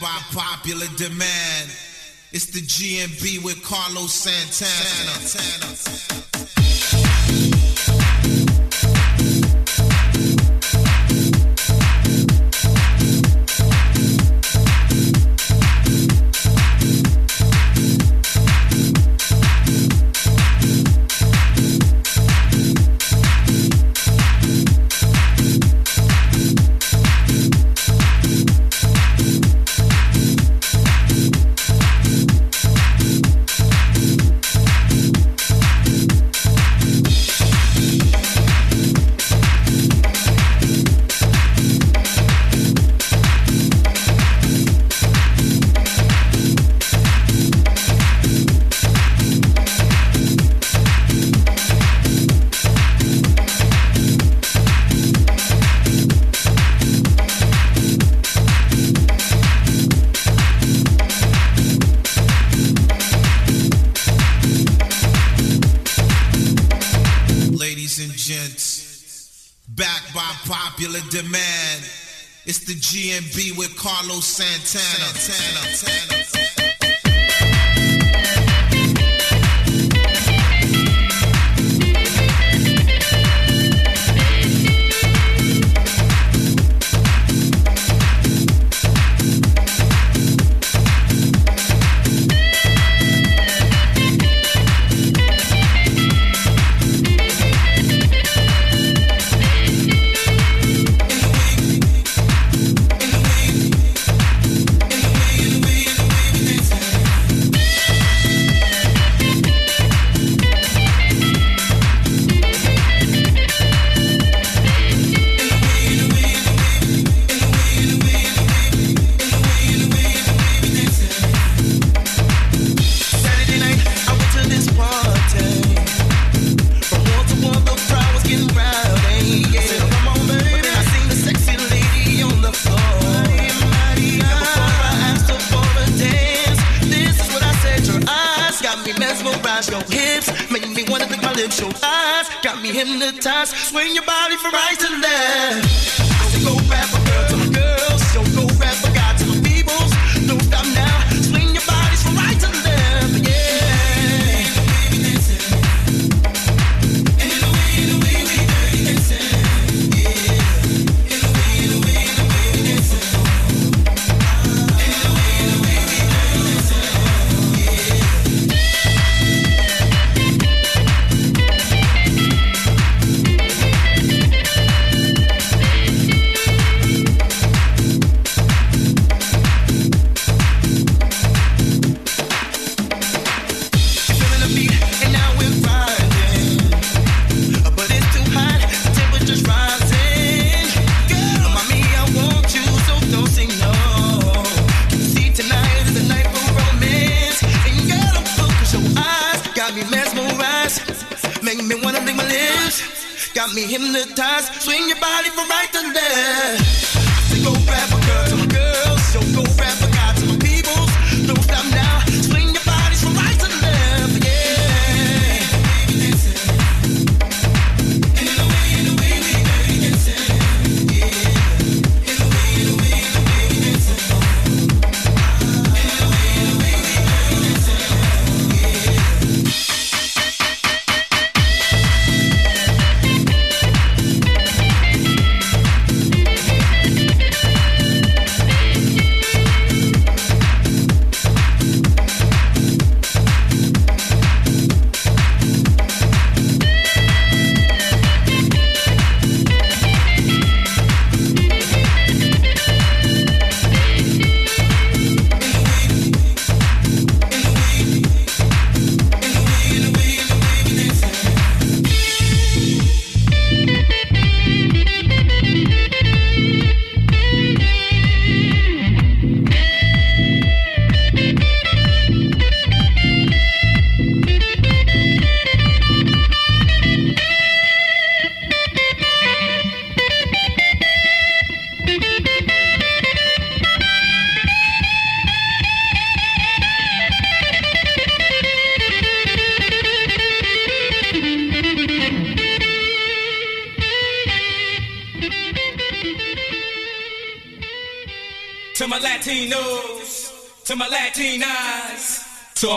by popular demand. It's the GMB with Carlos Santana. Santana. Carlos Santana. Santana. Santana. got me hypnotized. Swing your body from right to left. I said, go grab a girl, girls, so go grab a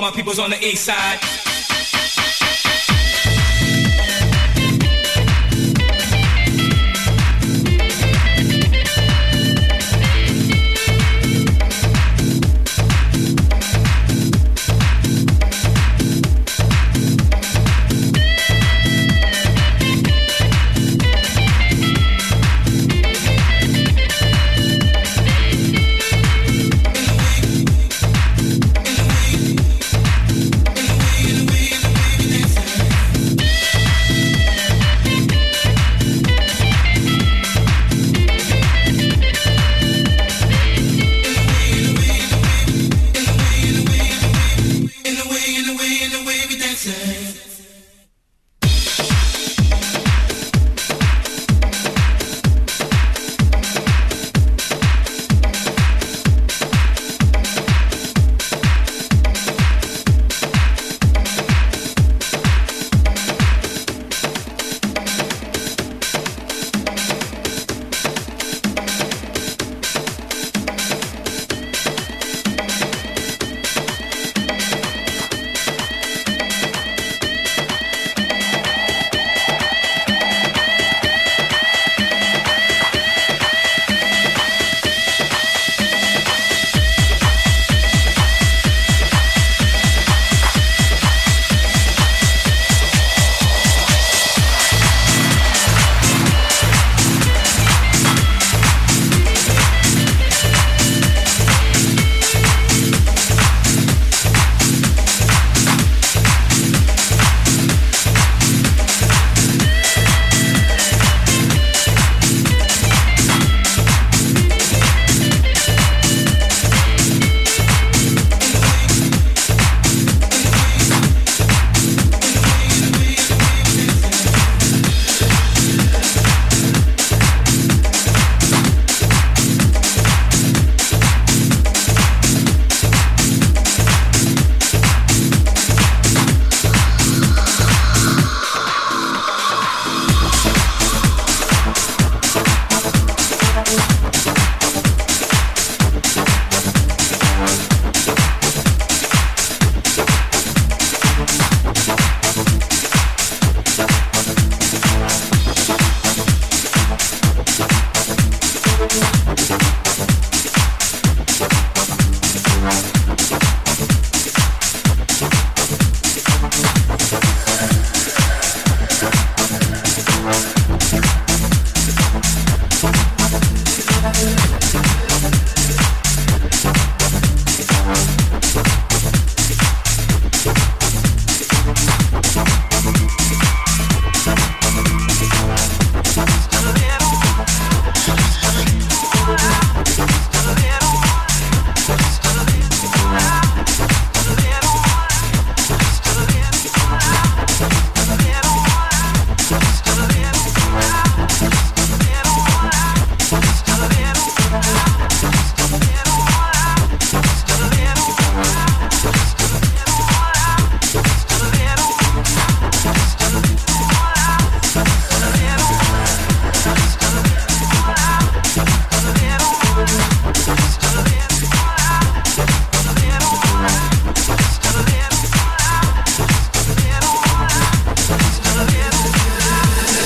my peoples on the east side.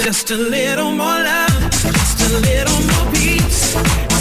Just a little more love, just a little more peace.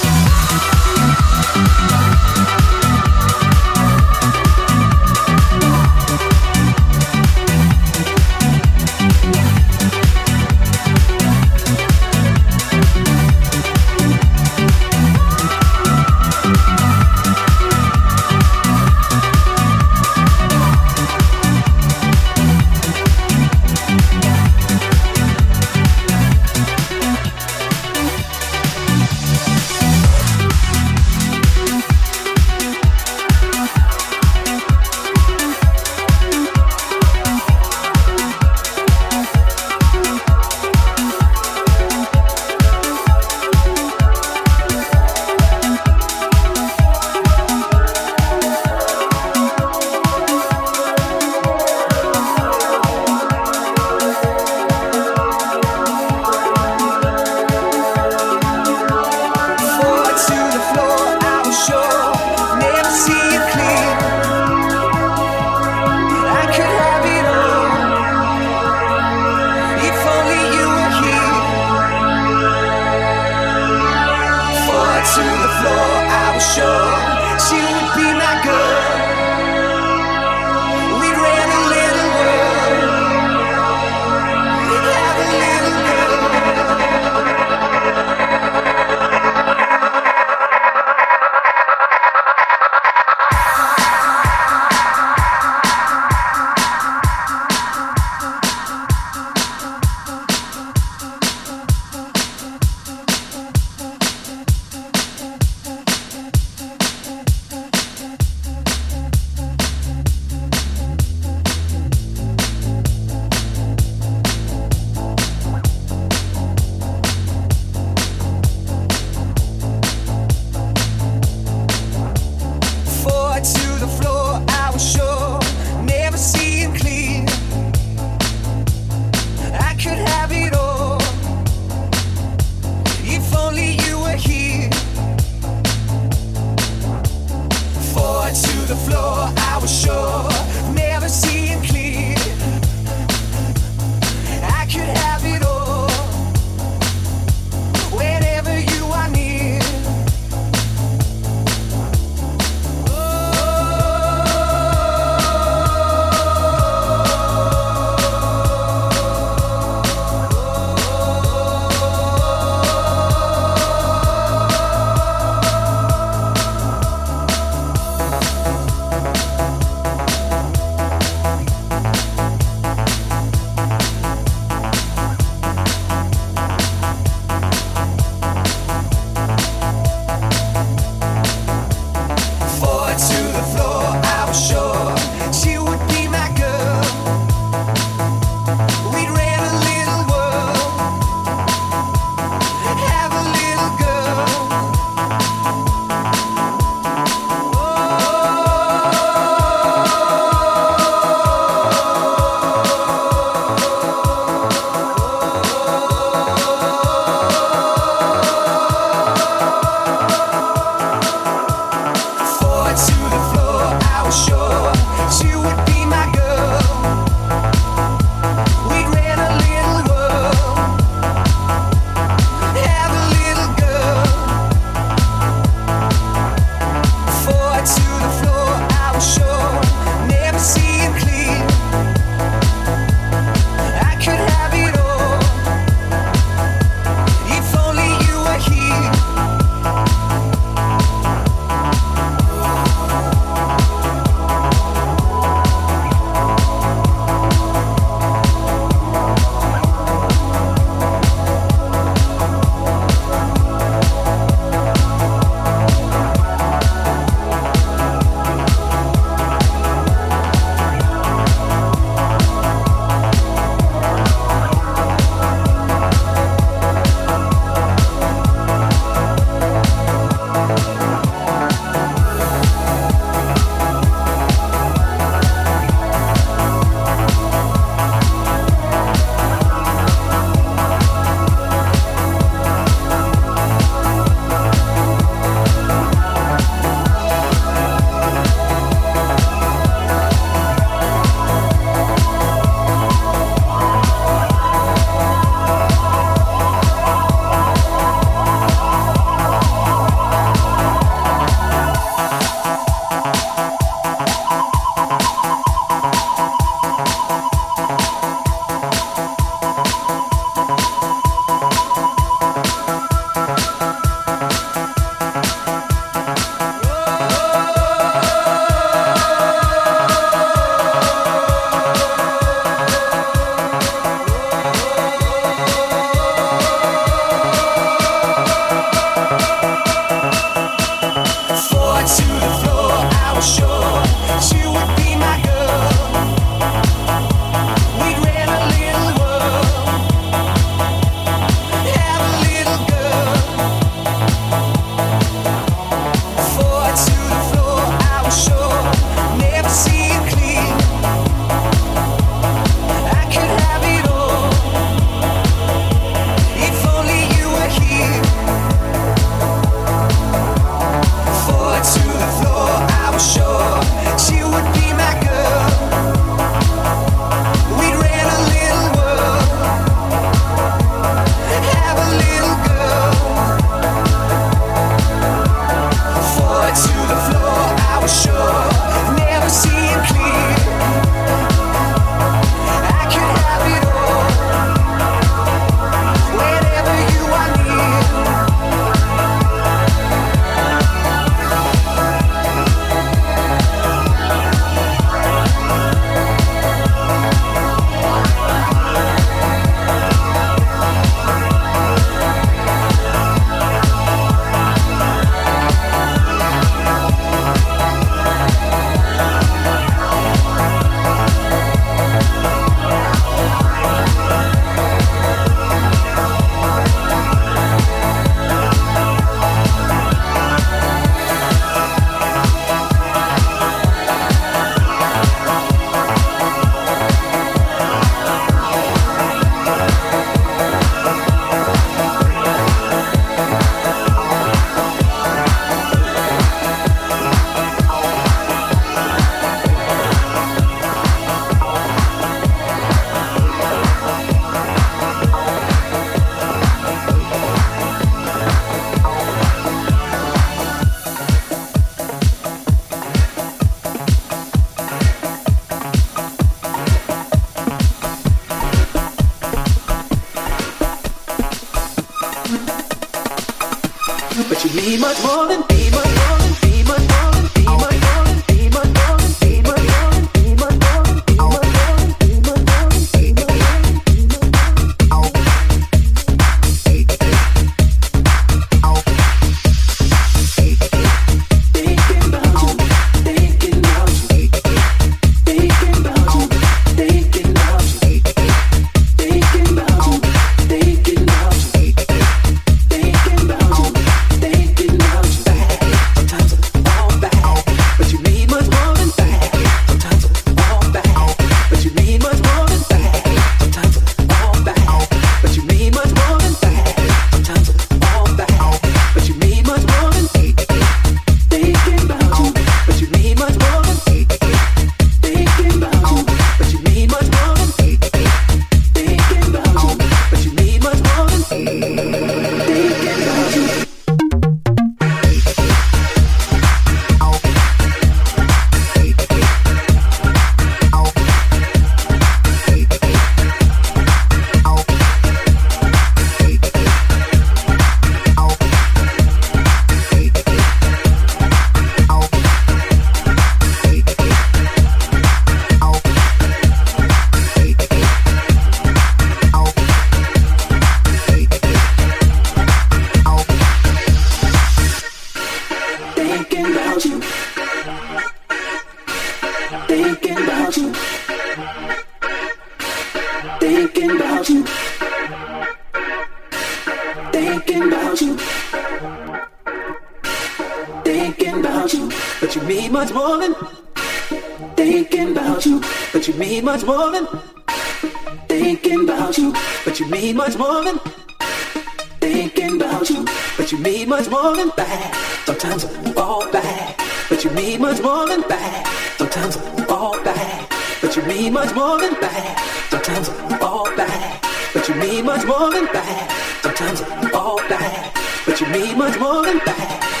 much more than that. Sometimes I fall back, but you need much more than that. Sometimes I fall back, but you need much more than that. Sometimes I fall back, but you need much more than that. Sometimes I fall back, but you need much more than that.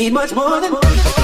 need much more than.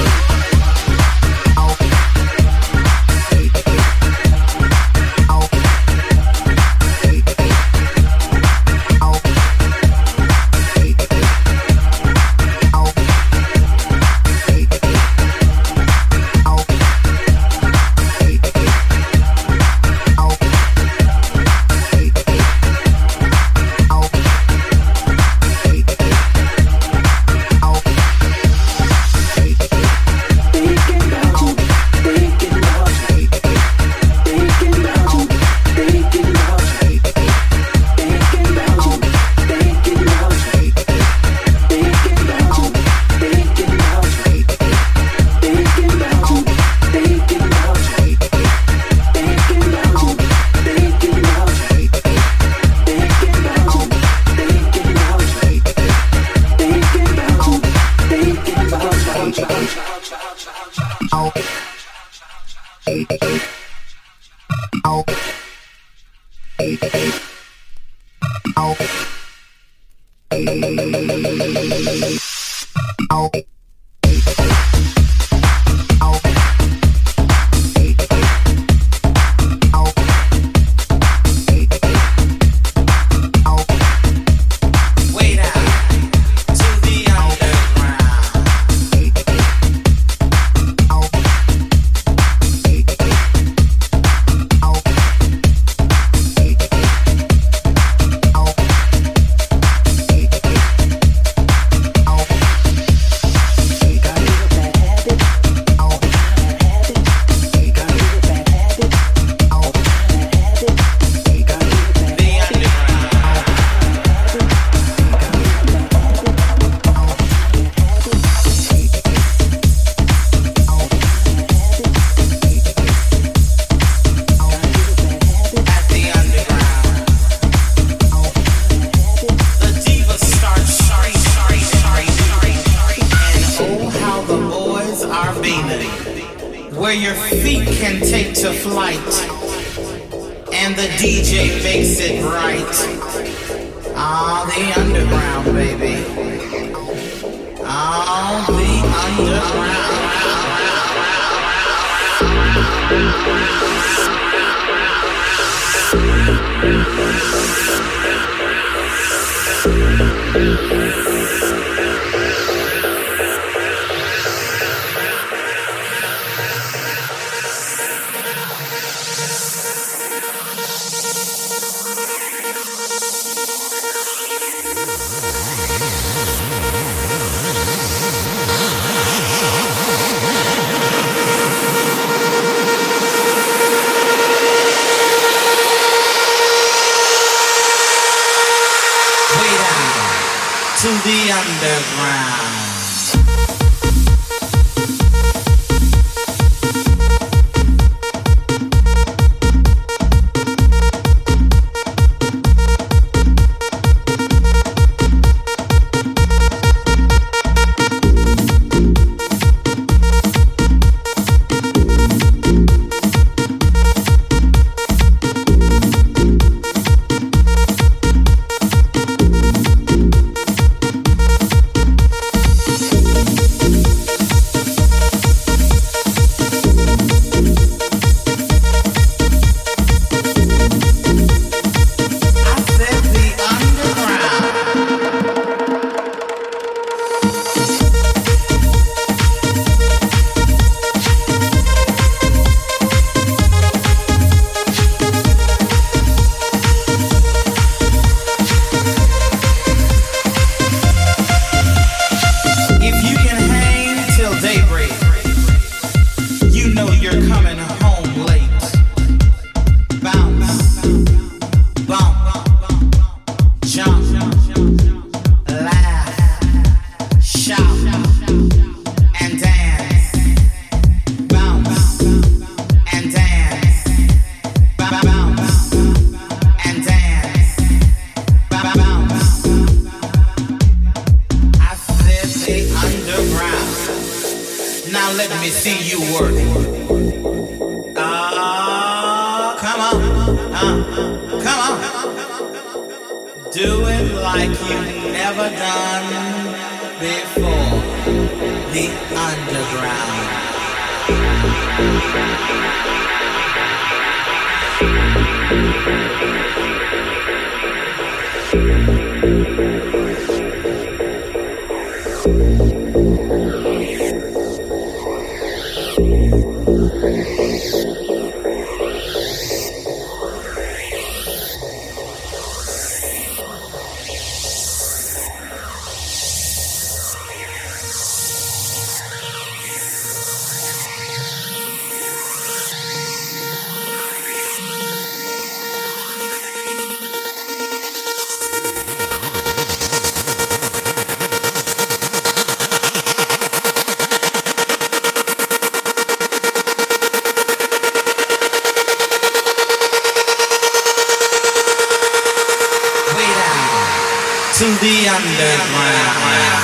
The underground.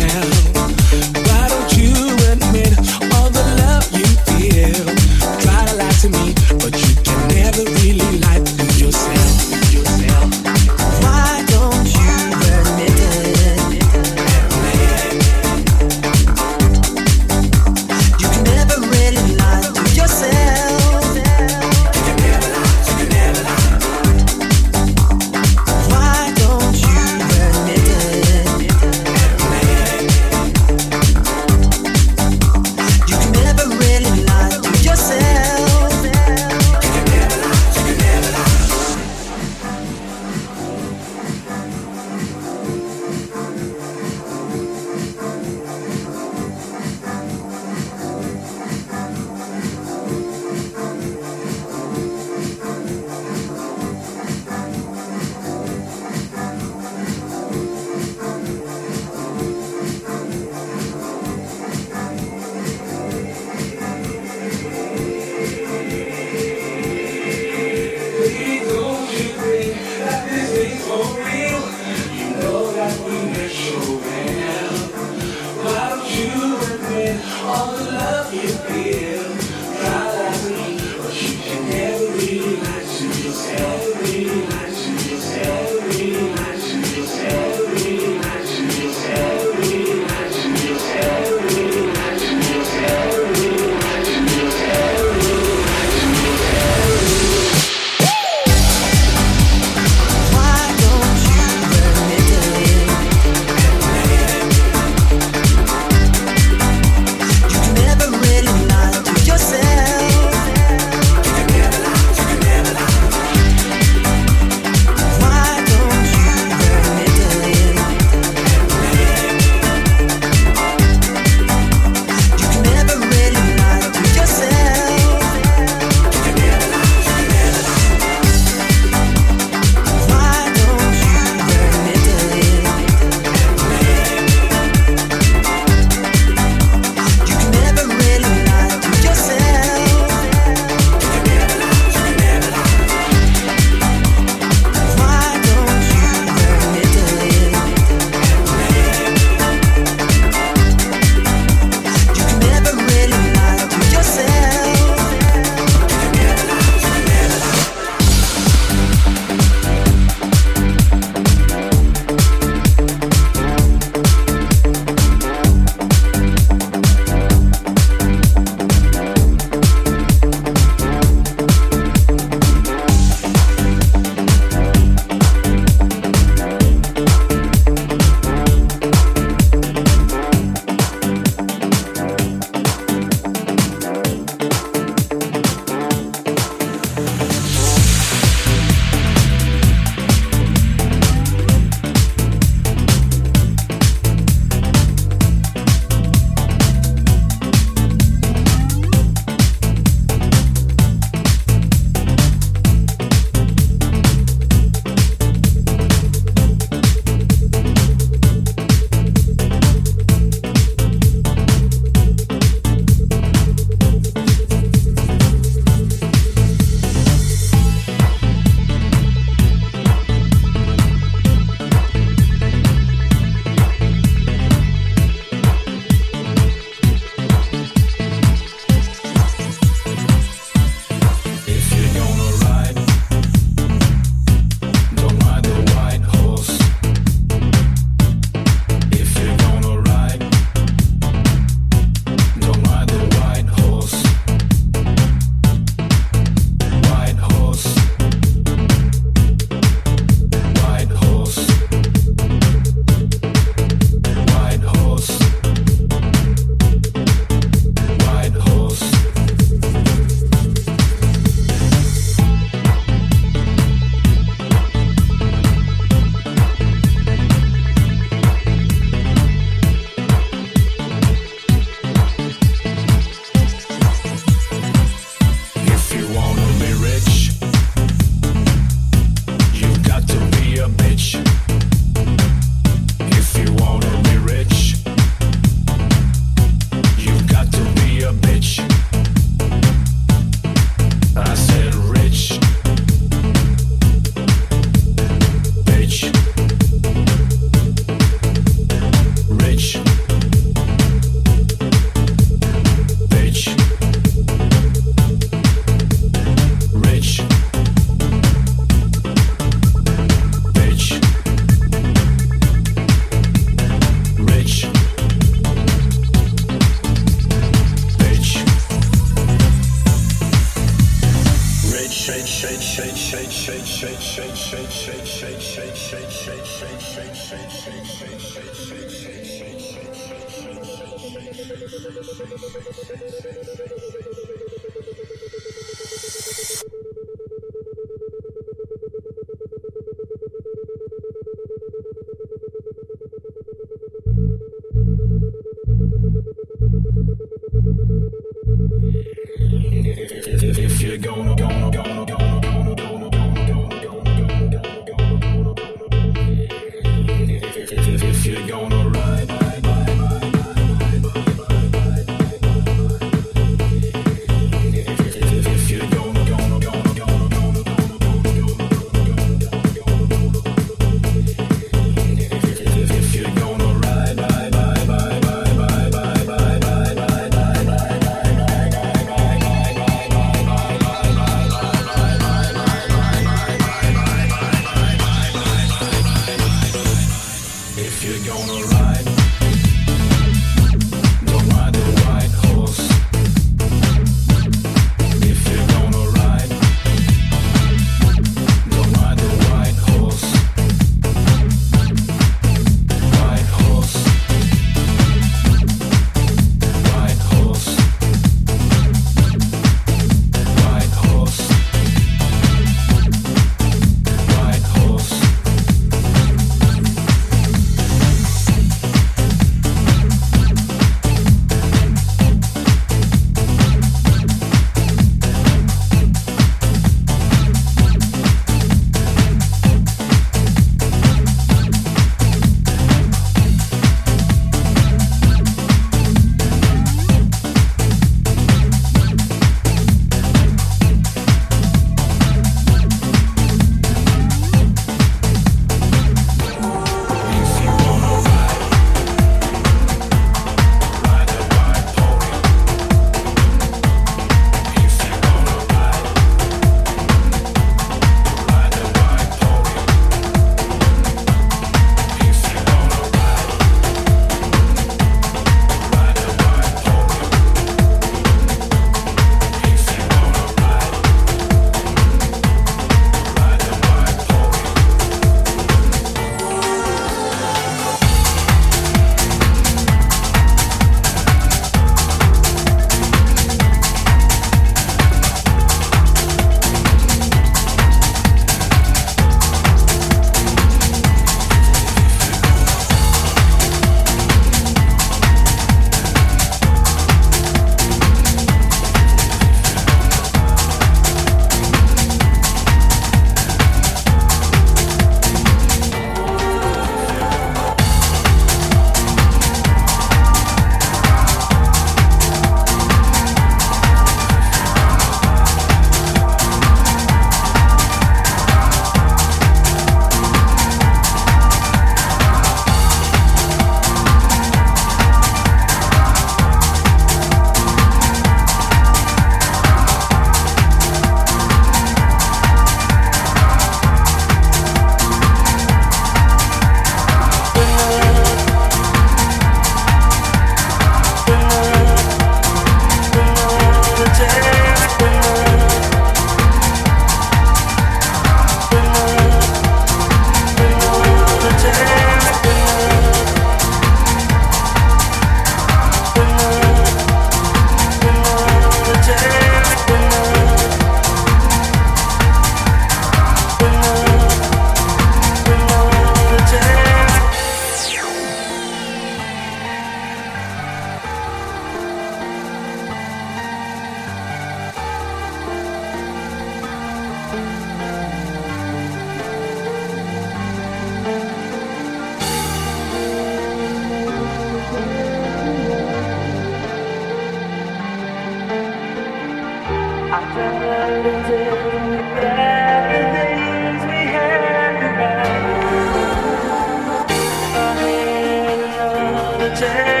another.